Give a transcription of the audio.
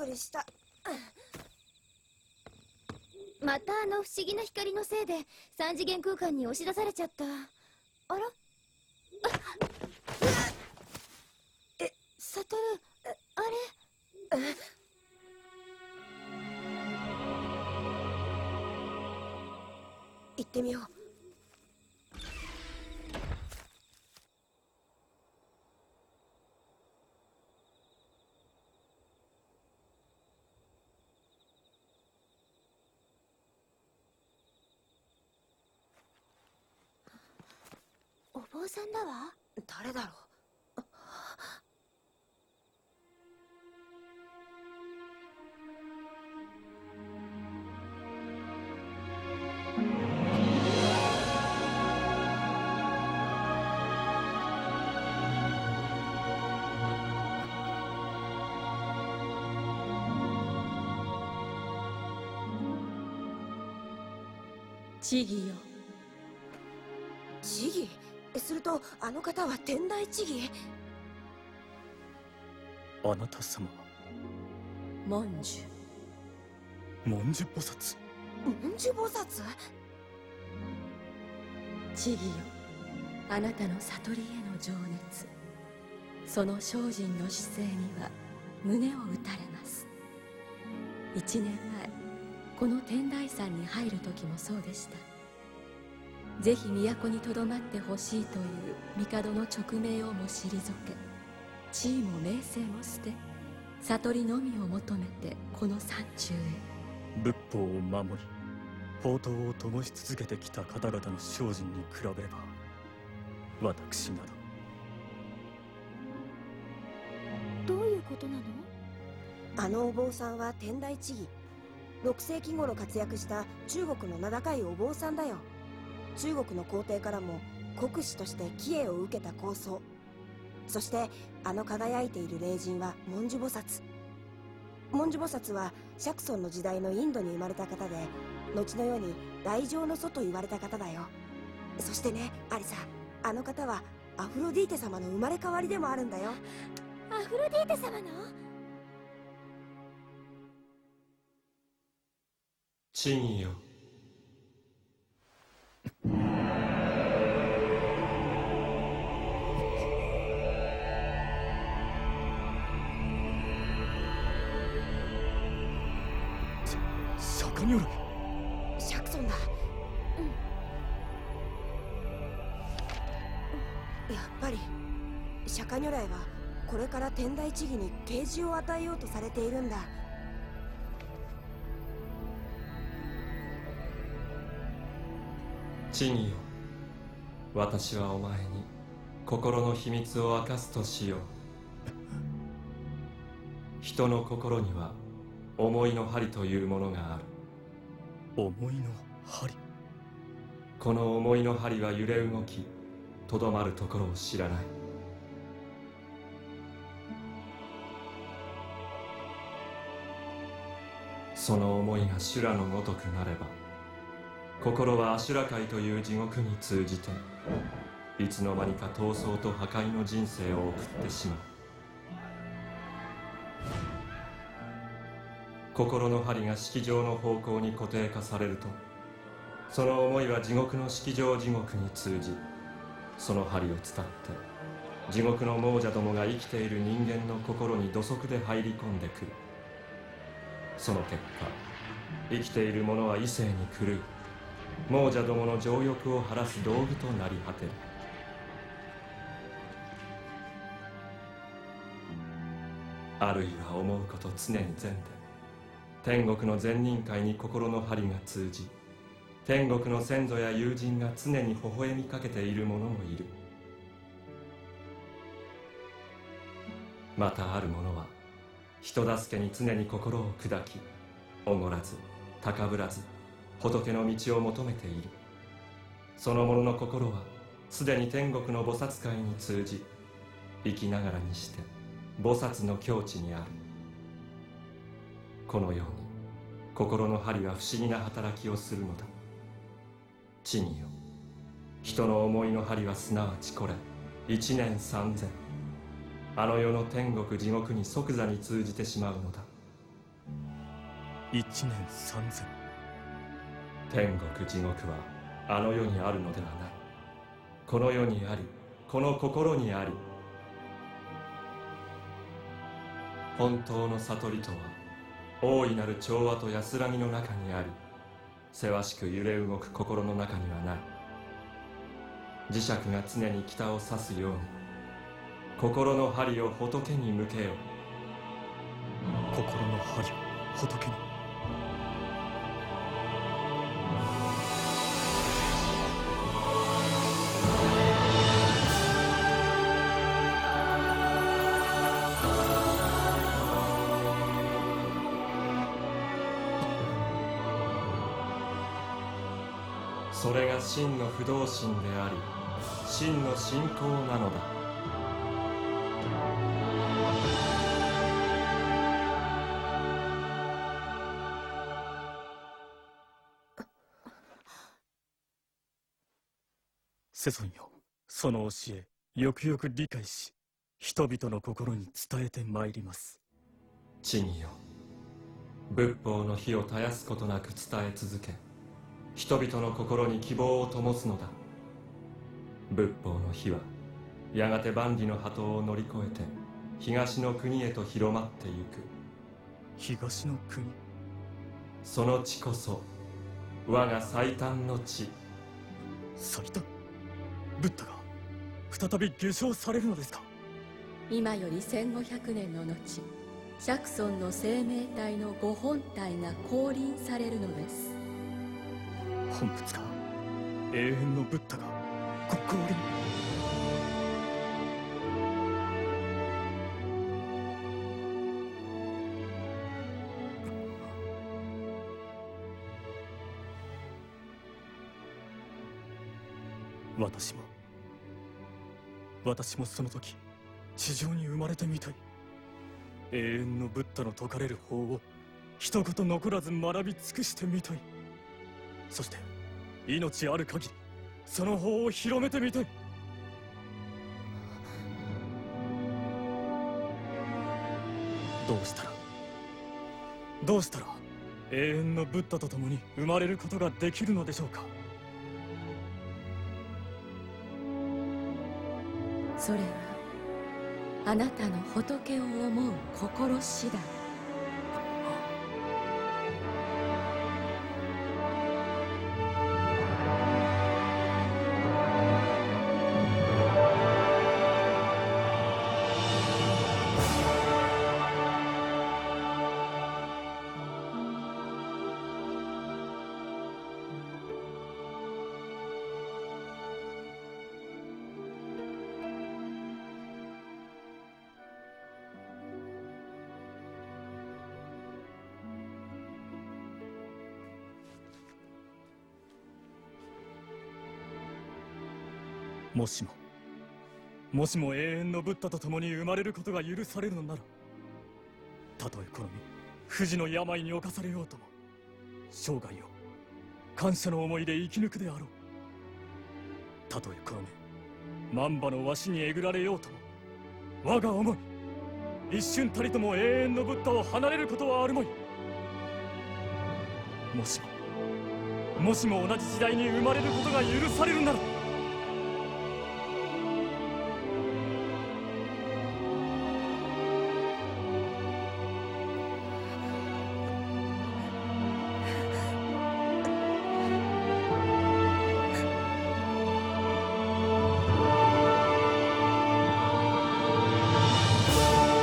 くりした。またあの不思議な光のせいで三次元空間に押し出されちゃった。あら？えサトルあれ？行ってみよう。さんだわ。誰だろう。チギよ。知義するとあの方は天台知義あなた様文殊。文殊菩薩。文殊菩薩？チギよ。あなたの悟りへの情熱。その精進の姿勢には胸を打たれます。一年前この天台山に入る時もそうでしたぜひ都にとどまってほしいという帝の勅命をも退け地位も名声も捨て悟りのみを求めてこの山中へ。仏法を守り宝刀を灯し続けてきた方々の精進に比べれば私など。どういうことなの？あのお坊さんは天台知義6世紀頃活躍した中国の名高いお坊さんだよ中国の皇帝からも国師として帰依を受けた高僧そしてあの輝いている霊人は文殊菩薩。文殊菩薩は釈尊の時代のインドに生まれた方で後の世に大乗の祖と言われた方だよ。そしてねアリサあの方はアフロディーテ様の生まれ変わりでもあるんだよ。アフロディーテ様の？チギよ釈如来釈尊だ。やっぱり釈迦如来はこれから天台地義に啓示を与えようとされているんだ。チギよ私はお前に心の秘密を明かすとしよう。人の心には思いの針というものがある思いの針。この思いの針は揺れ動きとどまるところを知らない。その思いが修羅のごとくなれば心はアシュラ界という地獄に通じていつの間にか闘争と破壊の人生を送ってしまう。心の針が式場の方向に固定化されるとその思いは地獄の式場地獄に通じその針を伝って地獄の亡者どもが生きている人間の心に土足で入り込んでくる。その結果生きている者は異性に狂う。亡者どもの情欲を晴らす道具となり果てる。あるいは思うこと常に善で天国の善人界に心の針が通じ天国の先祖や友人が常に微笑みかけている者もいる。またある者は人助けに常に心を砕きおごらず高ぶらず仏の道を求めている。その者の心はすでに天国の菩薩界に通じ生きながらにして菩薩の境地にある。このように心の針は不思議な働きをするのだ。地によ人の思いの針はすなわちこれ一年三千。あの世の天国地獄に即座に通じてしまうのだ。一年三千。天国地獄はあの世にあるのではない。この世にありこの心にあり。本当の悟りとは大いなる調和と安らぎの中にありせわしく揺れ動く心の中にはない。磁石が常に北を指すように心の針を仏に向けよ。心の針を仏に。それが真の不動心であり真の信仰なのだ。セソンよその教えよくよく理解し人々の心に伝えてまいります。地によ。仏法の火を絶やすことなく伝え続け人々の心に希望を灯すのだ。仏法の火はやがて万里の波頭を乗り越えて東の国へと広まってゆく。東の国？その地こそ我が最短の地。最短？ブッダが再び下生されるのですか？今より1500年の後釈尊の生命体のご本体が降臨されるのです本仏か？永遠のブッダがご降臨私も私もその時地上に生まれてみたい。永遠のブッダの説かれる法を一言残らず学び尽くしてみたい。そして命ある限りその法を広めてみたいどうしたら？どうしたら永遠のブッダと共に生まれることができるのでしょうか？それはあなたの仏を思う心次第。もしも。もしも永遠のブッダと共に生まれることが許されるのならたとえこの身不治の病に侵されようとも生涯を感謝の思いで生き抜くであろう。たとえこの身万馬のわしにえぐられようとも我が思い一瞬たりとも永遠のブッダを離れることはあるまい。もしももしも同じ時代に生まれることが許されるなら